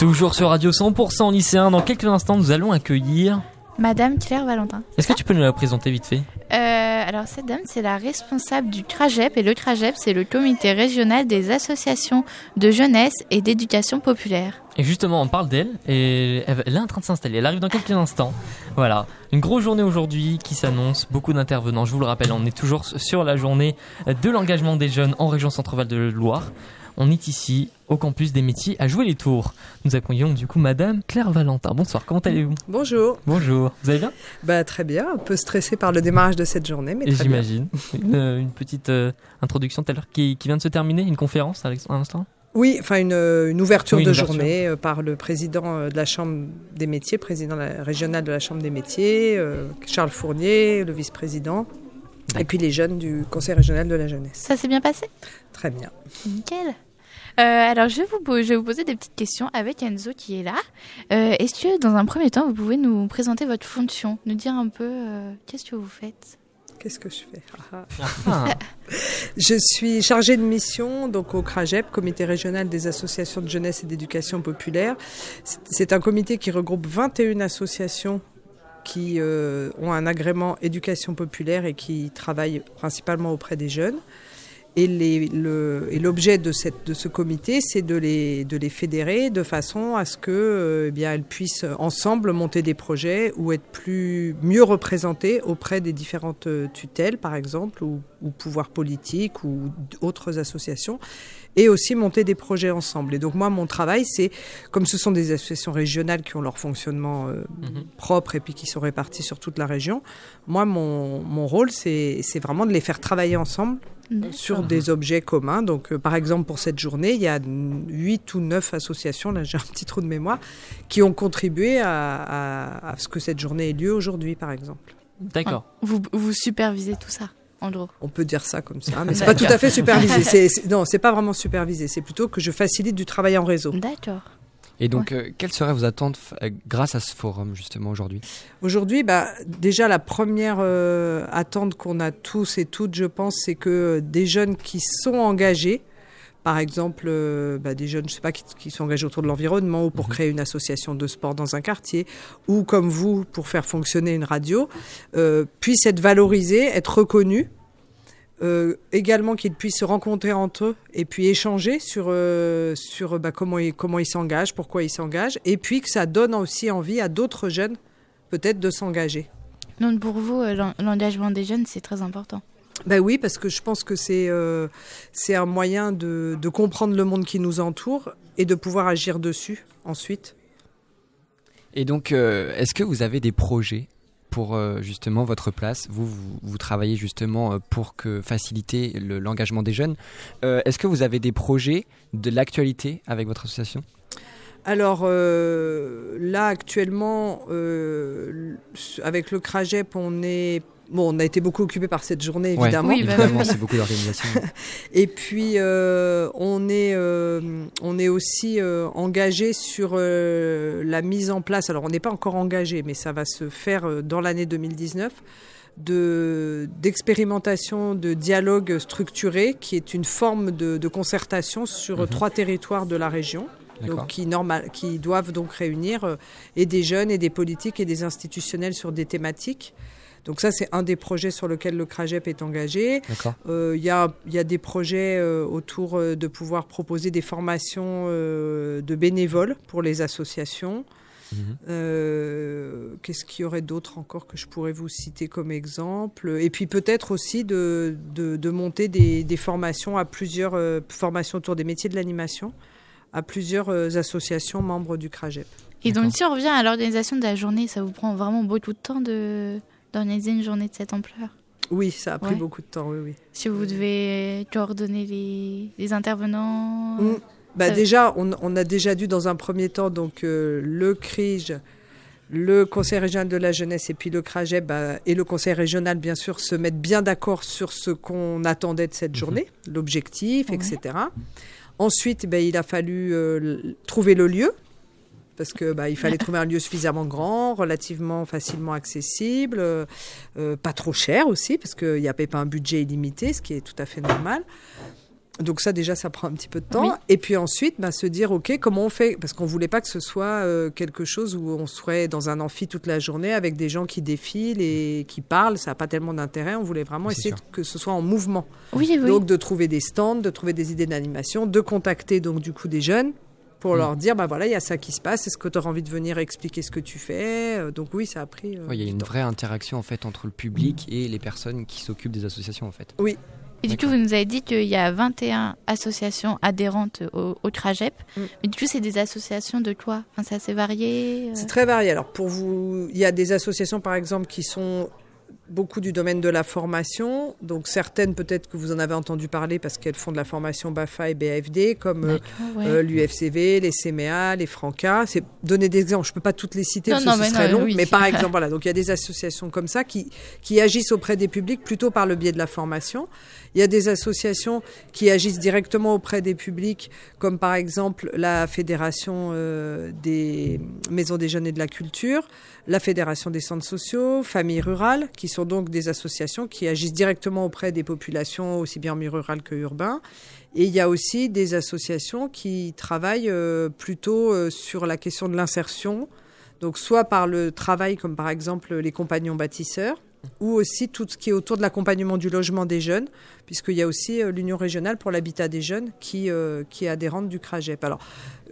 Toujours sur Radio 100% lycéen, dans quelques instants nous allons accueillir... Madame Claire Valentin. Est-ce que tu peux nous la présenter vite fait? Euh, alors cette dame, c'est la responsable du CRAGEP et le CRAGEP, c'est le comité régional des associations de jeunesse et d'éducation populaire. Et justement, on parle d'elle et elle elle est en train de s'installer. Elle arrive dans quelques instants. Voilà, une grosse journée aujourd'hui qui s'annonce, beaucoup d'intervenants. Je vous le rappelle, on est toujours sur la journée de l'engagement des jeunes en région Centre-Val de Loire. On est ici au campus des métiers à jouer les tours. Nous accueillons du coup Madame Claire Valentin. Bonsoir, comment allez-vous? Bonjour. Bonjour, vous allez bien? Bah, très bien, un peu stressé par le démarrage de cette journée, mais Et très bien. j'imagine. Une, euh, une petite euh, introduction tout à l'heure qui, qui vient de se terminer, une conférence à l'instant Oui, enfin une, euh, une ouverture Oui, une de ouverture. journée euh, par le président de la Chambre des métiers, président de la- régional de la Chambre des métiers, euh, Charles Fournier, le vice-président, et puis les jeunes du Conseil régional de la jeunesse. Ça s'est bien passé? Très bien. Nickel. Euh, alors je vais, vous, po- je vais vous poser des petites questions avec Enzo qui est là. Euh, Est-ce que dans un premier temps, vous pouvez nous présenter votre fonction, nous dire un peu euh, qu'est-ce que vous faites? Qu'est-ce que je fais? Ah, Ah, Je suis chargée de mission donc au CRAGEP, Comité régional des associations de jeunesse et d'éducation populaire. C'est- C'est un comité qui regroupe 21 associations qui euh, ont un agrément éducation populaire et qui travaillent principalement auprès des jeunes. Et l'objet de, ce comité, c'est de les, de les fédérer de façon à ce que, euh, eh bien, elles puissent ensemble monter des projets ou être plus mieux représentées auprès des différentes euh, tutelles, par exemple, ou, ou pouvoirs politiques ou d'autres associations, et aussi monter des projets ensemble. Et donc moi, mon travail, c'est comme ce sont des associations régionales qui ont leur fonctionnement euh, Mhm. propre et puis qui sont réparties sur toute la région, moi, mon, mon rôle, c'est vraiment de les faire travailler ensemble sur des objets communs. Donc, euh, par exemple, pour cette journée, il y a huit ou neuf associations, là j'ai un petit trou de mémoire, qui ont contribué à, à- à ce que cette journée ait lieu aujourd'hui, par exemple. D'accord. vous, vous supervisez tout ça, en gros. On peut dire ça comme ça, mais c'est pas tout à fait supervisé. C'est- c'est- non, c'est pas vraiment supervisé. C'est plutôt que je facilite du travail en réseau. D'accord. Et donc, euh, quelles seraient vos attentes euh, grâce à ce forum, justement, aujourd'hui? Aujourd'hui, bah, déjà la première euh, attente qu'on a tous et toutes, je pense, c'est que des jeunes qui sont engagés, par exemple, euh, bah, des jeunes, je sais pas, qui, qui sont engagés autour de l'environnement ou pour Mhm. créer une association de sport dans un quartier, ou comme vous pour faire fonctionner une radio, puissent être valorisés, être reconnus. Euh, également qu'ils puissent se rencontrer entre eux et puis échanger sur, euh, sur bah, comment ils comment ils s'engagent, pourquoi ils s'engagent, et puis que ça donne aussi envie à d'autres jeunes peut-être de s'engager. Donc pour vous, l'en- l'engagement des jeunes, c'est très important. Ben oui, parce que je pense que c'est euh, c'est un moyen de, de comprendre le monde qui nous entoure et de pouvoir agir dessus ensuite. Et donc, euh, est-ce que vous avez des projets pour euh, justement votre place vous, vous, travaillez justement euh, pour faciliter le- l'engagement des jeunes. Euh, est-ce que vous avez des projets de l'actualité avec votre association? Alors là actuellement, avec le CRAGEP, on est bon, on a été beaucoup occupé par cette journée Ouais, évidemment. Oui, bah évidemment, c'est beaucoup d'organisation. Et puis euh, on est euh, on est aussi euh, engagé sur la mise en place. Alors on n'est pas encore engagé, mais ça va se faire dans l'année 2019 de d'expérimentation de dialogue structuré, qui est une forme de, de concertation sur Mhm. trois territoires de la région. Donc, qui, normal, qui doivent donc réunir et des jeunes et des politiques et des institutionnels sur des thématiques. Donc ça, c'est un des projets sur lequel le CRAGEP est engagé. Euh, Il y, a, il y a des projets euh, autour euh, de pouvoir proposer des formations euh, de bénévoles pour les associations. Mhm. Euh, Qu'est-ce qu'il y aurait d'autre encore que je pourrais vous citer comme exemple? Et puis peut-être aussi de, de, de monter des, des formations à plusieurs euh, formations autour des métiers de l'animation à plusieurs euh, associations membres du CRAGEP. Et donc si on revient à l'organisation de la journée, ça vous prend vraiment beaucoup de temps de d'organiser une journée de cette ampleur Oui, ça a pris Ouais. beaucoup de temps, oui, oui. Si vous devez coordonner les, les intervenants Mm. Bah, Ça- déjà, on, on a déjà dû dans un premier temps donc euh, le CRIJ, le Conseil régional de la jeunesse et puis le CRAGEP bah, et le Conseil régional bien sûr se mettre bien d'accord sur ce qu'on attendait de cette Mhm. journée, l'objectif, Ouais. etc. Ensuite, bah, il a fallu euh, trouver le lieu parce que bah, il fallait trouver un lieu suffisamment grand, relativement facilement accessible, euh, euh, pas trop cher aussi parce qu'il n'y avait pas un budget illimité, ce qui est tout à fait normal. Donc ça déjà, ça prend un petit peu de temps. Oui. Et puis ensuite, bah, se dire, OK, comment on fait? Parce qu'on voulait pas que ce soit euh, quelque chose où on serait dans un amphi toute la journée avec des gens qui défilent et qui parlent. Ça n'a pas tellement d'intérêt. On voulait vraiment essayer sûr. que ce soit en mouvement. Oui, oui. Donc de trouver des stands, de trouver des idées d'animation, de contacter donc du coup des jeunes pour Mm. leur dire, bah voilà, il y a ça qui se passe. Est-ce que tu auras envie de venir expliquer ce que tu fais Euh, Donc oui, ça a pris. euh, Ouais, Il y a une temps. vraie interaction en fait entre le public et les personnes qui s'occupent des associations en fait. Et du coup, vous nous avez dit qu'il y a 21 associations adhérentes au, au CRAGEP. Mm. Mais du coup, c'est des associations de quoi? Enfin, C'est assez varié. euh. C'est très varié. Alors pour vous, il y a des associations par exemple qui sont beaucoup du domaine de la formation. Donc certaines peut-être que vous en avez entendu parler parce qu'elles font de la formation BAFA et BAFD comme euh, ouais. euh, l'UFCV, les CMA, les Franca. C'est donner des exemples. Je peux pas toutes les citer Non, parce non, que ce serait non, long. oui. Mais par exemple, voilà. Donc il y a des associations comme ça qui qui agissent auprès des publics plutôt par le biais de la formation. Il y a des associations qui agissent directement auprès des publics, comme par exemple la Fédération euh, des maisons des jeunes et de la culture, la Fédération des centres sociaux, familles rurales, qui sont donc des associations qui agissent directement auprès des populations, aussi bien en milieu rural que urbain. Et il y a aussi des associations qui travaillent euh, plutôt euh, sur la question de l'insertion, donc soit par le travail, comme par exemple les compagnons bâtisseurs, ou aussi tout ce qui est autour de l'accompagnement du logement des jeunes, puisqu'il y a aussi euh, l'Union régionale pour l'habitat des jeunes qui, euh, qui est adhérente du CRAGEP. Alors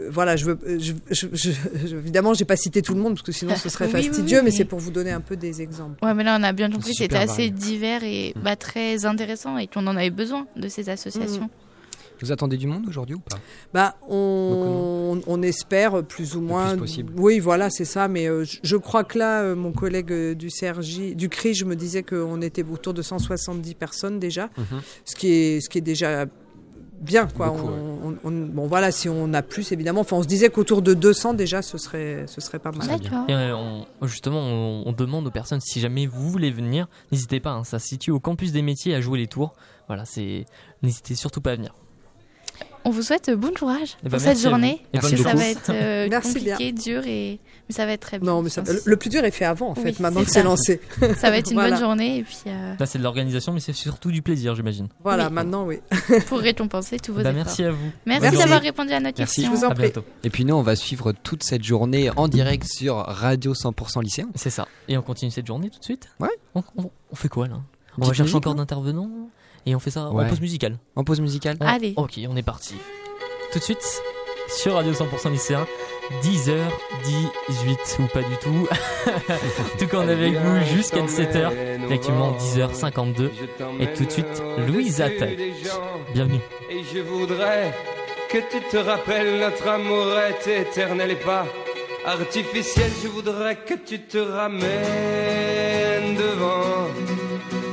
euh, voilà, je veux, euh, je, je, je, je- évidemment, j'ai pas cité tout le monde, parce que sinon ce serait Oui, oui, fastidieux, oui, mais mais- c'est pour vous donner un peu des exemples. Ouais, mais là, on a bien compris que C'est c'était assez varié. divers et Mm. bah, très intéressant et qu'on en avait besoin de ces associations. Vous attendez du monde aujourd'hui ou pas? Bah, on, on espère plus ou moins. plus possible. Oui, voilà, c'est ça. Mais euh, je, je crois que là, euh, mon collègue euh, du CRJ, du CRI, je me disais qu'on était autour de 170 personnes déjà, Mhm. ce qui est, ce qui est déjà bien, quoi. Beaucoup, on, on- on- bon, voilà, si on a plus, évidemment. Enfin, on se disait qu'autour de 200 déjà, ce serait, ce serait pas mal. Et euh, on- justement, on, on demande aux personnes si jamais vous voulez venir, n'hésitez pas. hein, ça se situe au campus des métiers à jouer les tours. Voilà, c'est n'hésitez surtout pas à venir. On vous souhaite bon courage Eh ben, pour merci cette journée. Et Merci bonne ça beaucoup. va être euh, Merci compliqué, dur, et... mais ça va être très bien. Non, mais ça- le, plus dur est fait avant, en fait, Oui, maintenant c'est que c'est lancé. Ça va être une Voilà. bonne journée et puis euh, Là, c'est de l'organisation, mais c'est surtout du plaisir, j'imagine. Voilà, Oui. maintenant, oui. pour récompenser tous vos Bah, efforts. merci à vous. Merci Merci. d'avoir répondu à notre Merci. question. Je vous en À prie. bientôt. Et puis nous, on va suivre toute cette journée en direct sur Radio 100% Lycéen. C'est ça. Et on continue cette journée tout de suite Ouais. On, on- on fait quoi là? On Petite va chercher musique, encore d'intervenants? Et on fait ça Ouais. en pause musicale. En pause musicale. Allez. Ok, on est parti. Tout de suite sur Radio 100% lycéen, 10h18 ou pas du tout. en tout cas, on est avec vous jusqu'à 17h. Et actuellement 10h52. Et tout de suite, Louise Attaque. Bienvenue. Et je voudrais que tu te rappelles notre amour est éternel et pas artificiel. Je voudrais que tu te ramènes devant,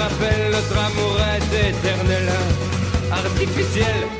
rappelles notre amour est éternel, artificiel.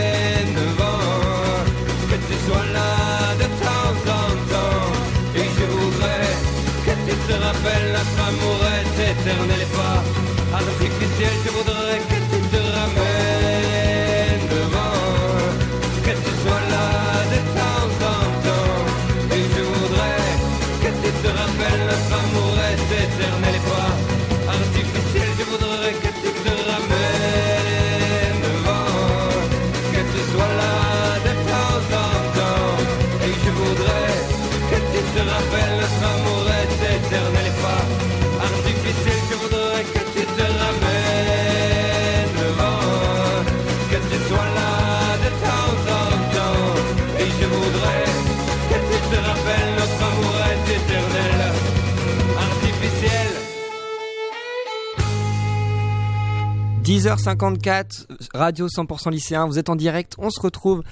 tu sois là de temps en temps. Et je voudrais que tu te rappelles notre amour est éternel et pas artificiel. Je voudrais que se rappelle notre amour est éternel et pas artificiel que voudrais que tu te ramènes devant, que tu sois là de temps en temps et je voudrais que tu te rappelles notre amour est éternel, artificiel. 10h54, radio 100% lycéen, vous êtes en direct, on se retrouve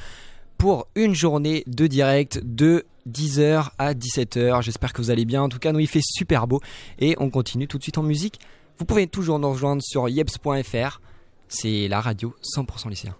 pour une journée de direct de 10h à 17h. J'espère que vous allez bien. En tout cas, nous, il fait super beau. Et on continue tout de suite en musique. Vous pouvez toujours nous rejoindre sur yeps.fr. C'est la radio 100% lycéen.